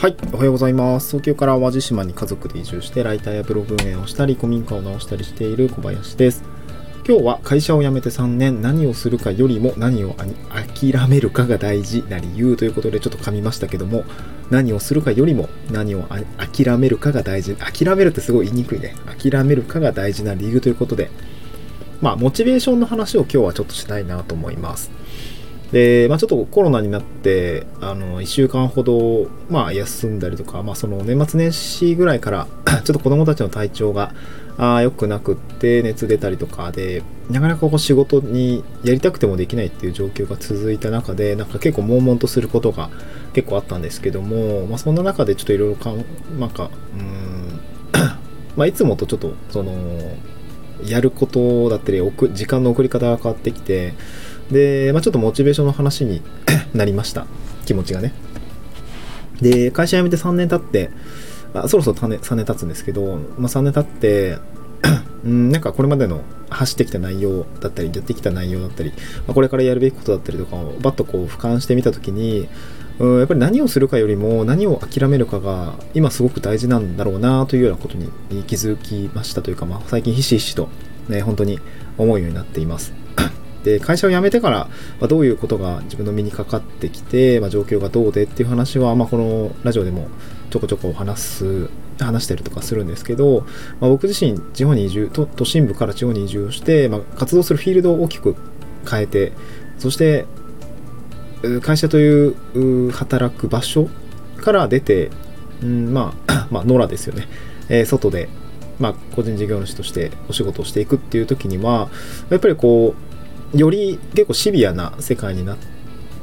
はい、おはようございます。東京から淡路島に家族で移住して、ライターやブログ運営をしたり、古民家を直したりしている小林です。今日は会社を辞めて3年、何をするかよりも何を諦めるかが大事な理由ということでちょっと噛みましたけども、何をするかよりも何を諦めるかが大事。諦めるってすごい言いにくいね。諦めるかが大事な理由ということで、まあ、モチベーションの話を今日はちょっとしたいなと思います。で、まあ、ちょっとコロナになって、あの、1週間ほど、まあ、休んだりとか、まあ、その年末年始ぐらいから、ちょっと子供たちの体調が、あ良くなくって、熱出たりとかで、なかなかこう仕事にやりたくてもできないっていう状況が続いた中で、なんか結構悶々とすることが結構あったんですけども、まあ、そんな中でちょっといろいろか、なんか、うん、まあ、いつもとちょっと、その、やることだったり、時間の送り方が変わってきて、で、まあ、ちょっとモチベーションの話に なりました。気持ちがね。で、会社辞めて3年経って、あそろそろ3年 ,3 年経つんですけど、まあ、3年経って うん、なんかこれまでの走ってきた内容だったり、やってきた内容だったり、まあ、これからやるべきことだったりとかをバッとこう俯瞰してみたときに、うん、やっぱり何をするかよりも何を諦めるかが今すごく大事なんだろうなというようなことに気づきましたというか、まあ、最近ひしひしと、ね、本当に思うようになっています。で会社を辞めてから、ま、どういうことが自分の身にかかってきて、まあ、状況がどうでっていう話は、まあ、このラジオでもちょこちょこ話す話したりとかするんですけど、まあ、僕自身地方に移住都都心部から地方に移住をして、まあ、活動するフィールドを大きく変えてそして会社という働く場所から出て、うん、まあ、まあ、野良ですよね、えー、外で、まあ、個人事業主としてお仕事をしていくっていう時にはやっぱりこうより結構シビアな世界になって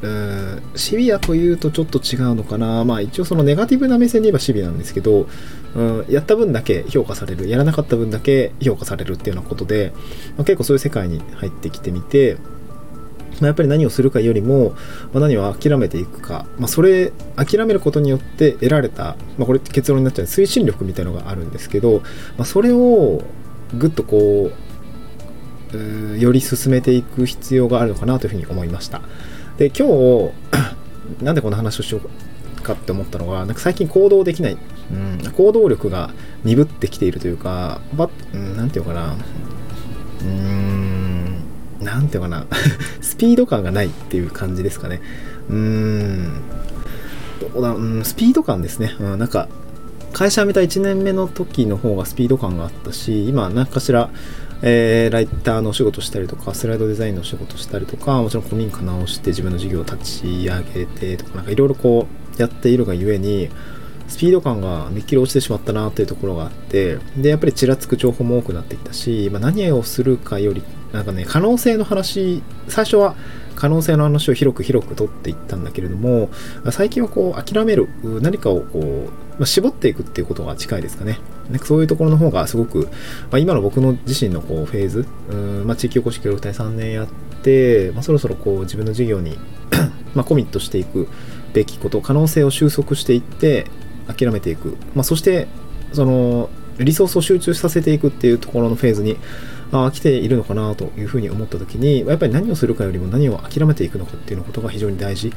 うんシビアというとちょっと違うのかな。まあ一応そのネガティブな目線で言えばシビアなんですけど、うん、やった分だけ評価される、やらなかった分だけ評価されるっていうようなことで、まあ、結構そういう世界に入ってきてみて、まあ、やっぱり何をするかよりも、まあ、何を諦めていくか、まあ、それ諦めることによって得られた、まあ、これ結論になっちゃう推進力みたいのがあるんですけど、まあ、それをぐっとこうより進めていく必要があるのかなというふうに思いました。で、今日、なんでこの話をしようかって思ったのが、なんか最近行動できない、うん、行動力が鈍ってきているというか、ば、うん、なんていうかな、うーん、なんていうかな、スピード感がないっていう感じですかね。うーん、どうだ、うん、スピード感ですね。うん、なんか、会社辞めた1年目の時の方がスピード感があったし、今、何かしら、えー、ライターのお仕事したりとか、スライドデザインのお仕事したりとか、もちろん古民家直して自分の事業を立ち上げてとか、なんかいろいろこうやっているがゆえに、スピード感がめっきり落ちてしまったなというところがあって、で、やっぱりちらつく情報も多くなってきたし、まあ、何をするかより、なんかね、可能性の話、最初は可能性の話を広く広く取っていったんだけれども、最近はこう諦める、何かをこう、まあ、絞っていくっていうことが近いですかね。なんかそういうところの方がすごく、まあ、今の僕の自身のこうフェーズ、うんまあ、地域おこし協力隊3年やって、まあ、そろそろこう自分の事業に まコミットしていくべきこと、可能性を収束していって、諦めていく。ま、そして、その、リソースを集中させていくっていうところのフェーズにあ来ているのかなというふうに思った時にやっぱり何をするかよりも何を諦めていくのかっていうのことが非常に大事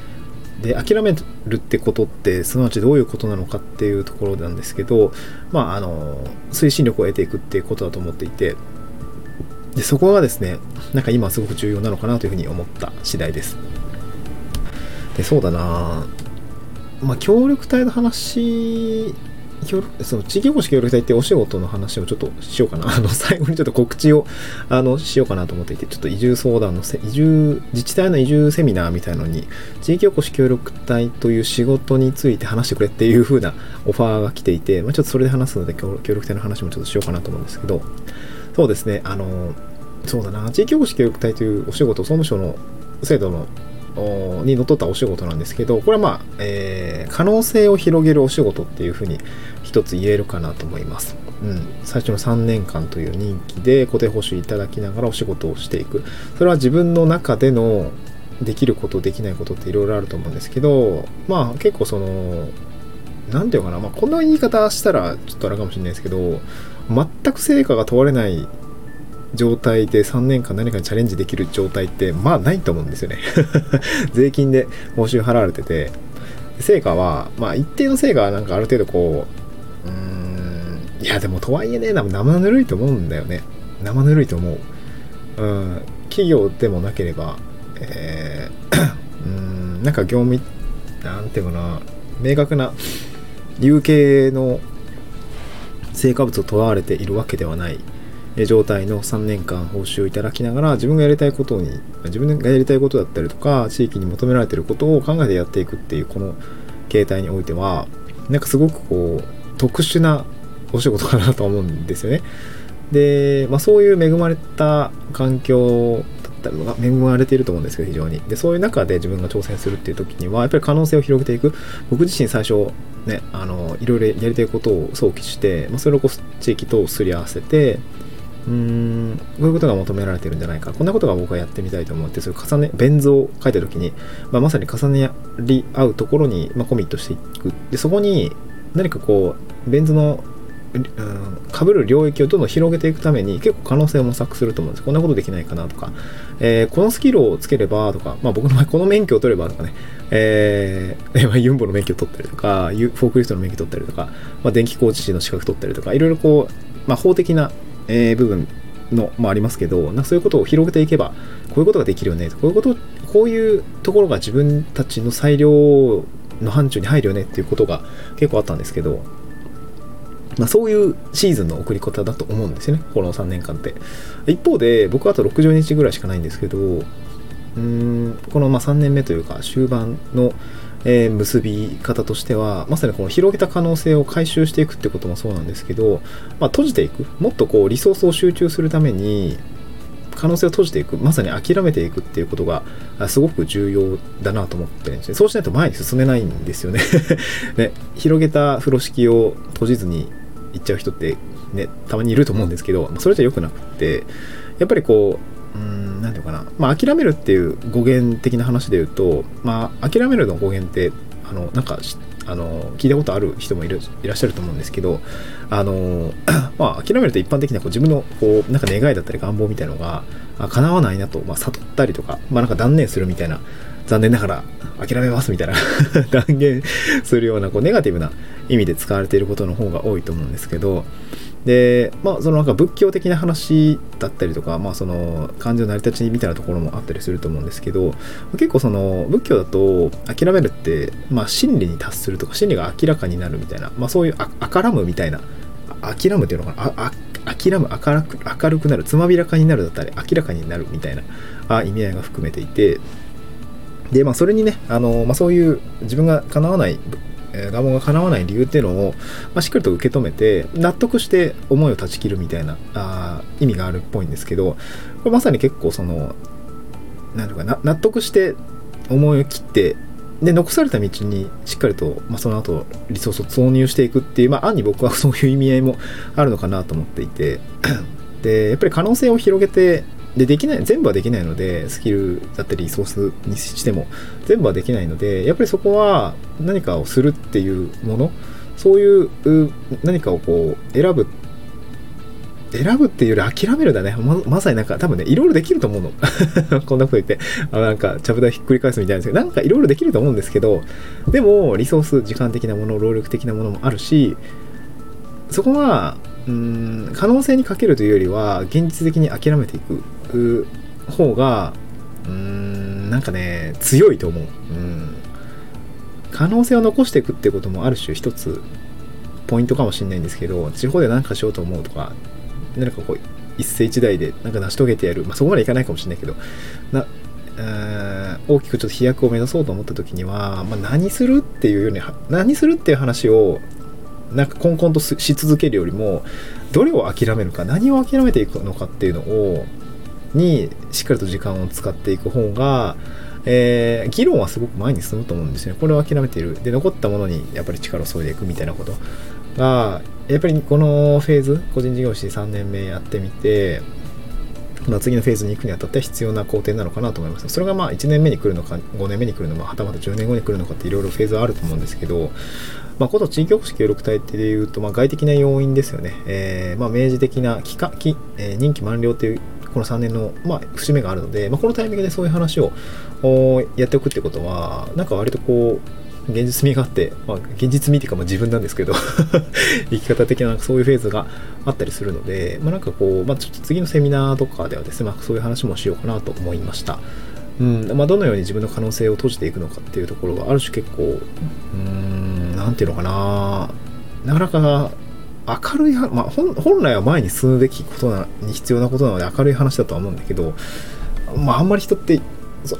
で諦めるってことってすなわちどういうことなのかっていうところなんですけどまああの推進力を得ていくっていうことだと思っていてでそこがですねなんか今すごく重要なのかなというふうに思った次第です。でそうだなまあ協力隊の話その地域おこし協力隊ってお仕事の話をちょっとしようかな。あの、最後にちょっと告知を、あの、しようかなと思っていて、ちょっと移住相談のせ、移住、自治体の移住セミナーみたいのに、地域おこし協力隊という仕事について話してくれっていう風なオファーが来ていて、まあ、ちょっとそれで話すので、協力隊の話もちょっとしようかなと思うんですけど、そうですね、あの、そうだな、地域おこし協力隊というお仕事、総務省の制度のにのっとったお仕事なんですけど、これはまあ、えー、可能性を広げるお仕事っていうふうに一つ言えるかなと思います。うん、最初の3年間という任期で固定報酬いただきながらお仕事をしていく。それは自分の中でのできること、できないことっていろいろあると思うんですけど、まあ結構その、なんていうかな、まあこんな言い方したらちょっとあれかもしれないですけど、全く成果が問われない状態で3年間何かにチャレンジできる状態ってまあないと思うんですよね 税金で報酬払われてて成果は、まあ一定の成果はなんかある程度こう、うーん、いやでもとはいえね、生ぬるいと思うんだよね。生ぬるいと思う。うん、企業でもなければ、えー、うん、なんか業務、なんていうかな、明確な有形の成果物を問われているわけではない状態の3年間報酬をいただきながら自分がやりたいことに自分がやりたいことだったりとか地域に求められてることを考えてやっていくっていうこの形態においてはなんかすごくこう特殊なお仕事かなと思うんですよね。で、まあ、そういう恵まれた環境だったりとか恵まれていると思うんですけど非常にでそういう中で自分が挑戦するっていう時にはやっぱり可能性を広げていく僕自身最初ねあのいろいろやりたいことを想起して、まあ、それをこう地域とすり合わせてうーんこういうことが求められてるんじゃないか。こんなことが僕はやってみたいと思ってそれ重ねベン図を書いた時に、まあ、まさに重ねり合うところに、まあ、コミットしていく。でそこに何かこうベン図のかぶる領域をどんどん広げていくために結構可能性を模索すると思うんです。こんなことできないかなとか、えー、このスキルをつければとか、まあ、僕の場合この免許を取ればとかね、えー、ユンボの免許を取ったりとかフォークリフトの免許を取ったりとか、まあ、電気工事士の資格取ったりとかいろいろこう、まあ、法的なえー、部分のもありますけど、なそういうことを広げていけば、こういうことができるよね、こういうこと、こういうところが自分たちの裁量の範疇に入るよねっていうことが結構あったんですけど、まあ、そういうシーズンの送り方だと思うんですよね、この3年間って。一方で、僕はあと60日ぐらいしかないんですけど、うーんこのま3年目というか終盤のえー、結び方としてはまさにこの広げた可能性を回収していくってこともそうなんですけど、まあ、閉じていく。もっとこうリソースを集中するために可能性を閉じていく。まさに諦めていくっていうことがすごく重要だなと思ってるんですね。そうしないと前に進めないんですよね。ね。広げた風呂敷を閉じずに行っちゃう人ってねたまにいると思うんですけどそれじゃ良くなくってやっぱりこううん、何て言うかな、まあ、諦めるっていう語源的な話で言うと、まあ、諦めるの語源って、あの、なんか、あの、聞いたことある人もいるいらっしゃると思うんですけど、あの、まあ、諦めると一般的にはこう自分の、こう、なんか願いだったり願望みたいのが、叶わないなと、まあ、悟ったりとか、まあ、なんか断念するみたいな、残念ながら諦めますみたいな 断言するような、こう、ネガティブな意味で使われていることの方が多いと思うんですけど、で、まあ、そのなんか仏教的な話だったりとか、まあ、その感情の成り立ちみたいなところもあったりすると思うんですけど、結構その仏教だと諦めるって、まあ、真理に達するとか、真理が明らかになるみたいな、まあ、そういうあからむみたいな、諦むっていうのかな、あ諦む明るく、明るくなる、つまびらかになるだったり、明らかになるみたいなあ意味合いが含めていて、で、まあ、それにね、あの、まあ、そういう自分が叶わないえ願望が叶わない理由っていうのを、まあ、しっかりと受け止めて納得して思いを断ち切るみたいなあ意味があるっぽいんですけどこれまさに結構その何ていうかな納得して思いを切ってで残された道にしっかりと、まあ、その後リソースを挿入していくっていう、まあ、案に僕はそういう意味合いもあるのかなと思っていてでやっぱり可能性を広げてでできない全部はできないのでスキルだったりリソースにしても全部はできないのでやっぱりそこは何かをするっていうものそういう何かをこう選ぶ選ぶっていうより諦めるだね。ままさになんか多分ねいろいろできると思うの。こんなこと言って。あなんかちゃぶ台ひっくり返すみたいなんですけどなんかいろいろできると思うんですけどでもリソース時間的なもの労力的なものもあるしそこはうん可能性にかけるというよりは現実的に諦めていく。方がうーんなんかね強いと思う、うん、可能性を残していくってこともある種一つポイントかもしれないんですけど地方で何かしようと思うとか何かこう一世一代でなんか成し遂げてやる、まあ、そこまでいかないかもしれないけどな大きくちょっと飛躍を目指そうと思った時には、まあ、何するっていうように何するっていう話をなんかコンコンとし続けるよりもどれを諦めるか何を諦めていくのかっていうのをにしっかりと時間を使っていく方が、えー、議論はすごく前に進むと思うんですね。これを諦めている。で、残ったものにやっぱり力を注いでいくみたいなことが、やっぱりこのフェーズ、個人事業主3年目やってみて、まあ、次のフェーズに行くにあたって必要な工程なのかなと思います。それがまあ1年目に来るのか、5年目に来るのか、はたまた10年後に来るのかっていろいろフェーズはあると思うんですけど、まあ、こと地域おこし協力隊っていうと、まあ、外的な要因ですよね。えー、まあ、明示的な期間、期えー、任期満了というこの3年の、まあ、節目があるので、まあ、このタイミングでそういう話をやっておくってことは、なんか割とこう、現実味があって、まあ、現実味っていうかま自分なんですけど 生き方的なそういうフェーズがあったりするので、まあ、なんかこう、まあ、ちょっと次のセミナーとかではですね、まあ、そういう話もしようかなと思いました。うんまあ、どのように自分の可能性を閉じていくのかっていうところがある種結構うーんなんていうのかななかなか明るいは、まあ、本来は前に進むべきことなに必要なことなので明るい話だとは思うんだけど、まあ、あんまり人って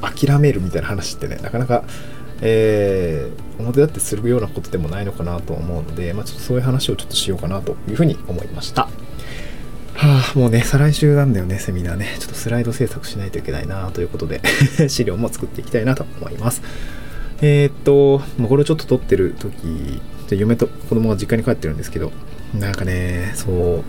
諦めるみたいな話ってねなかなか、えー表立ってするようなことでもないのかなと思うので、まあ、ちょっとそういう話をちょっとしようかなというふうに思いました。はあ、もうね、再来週なんだよね、セミナーね。ちょっとスライド制作しないといけないなということで、資料も作っていきたいなと思います。えーっと、もうこれをちょっと撮ってる時、じゃ嫁と子供が実家に帰ってるんですけど、なんかね、そう、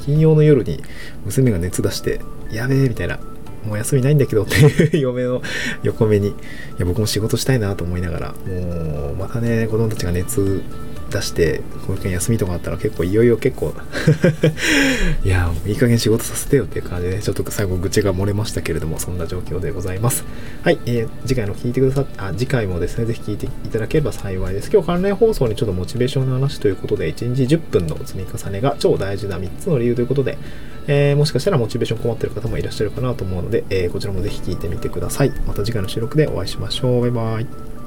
金曜の夜に娘が熱出して、やべえ、みたいな、もう休みないんだけどっていう 嫁の横目に、いや、僕も仕事したいなと思いながら、もう、またね、子供たちが熱出して、保育園休みとかあったら結構いよいよ結構、いや、もういい加減仕事させてよっていう感じで、ちょっと最後愚痴が漏れましたけれども、そんな状況でございます。はい、えー次回の聞いてくださっあ、次回もですね、ぜひ聞いていただければ幸いです。今日関連放送にちょっとモチベーションの話ということで、1日10分の積み重ねが超大事な3つの理由ということで、えーもしかしたらモチベーション困ってる方もいらっしゃるかなと思うので、えーこちらもぜひ聞いてみてください。また次回の収録でお会いしましょう。バイバイ。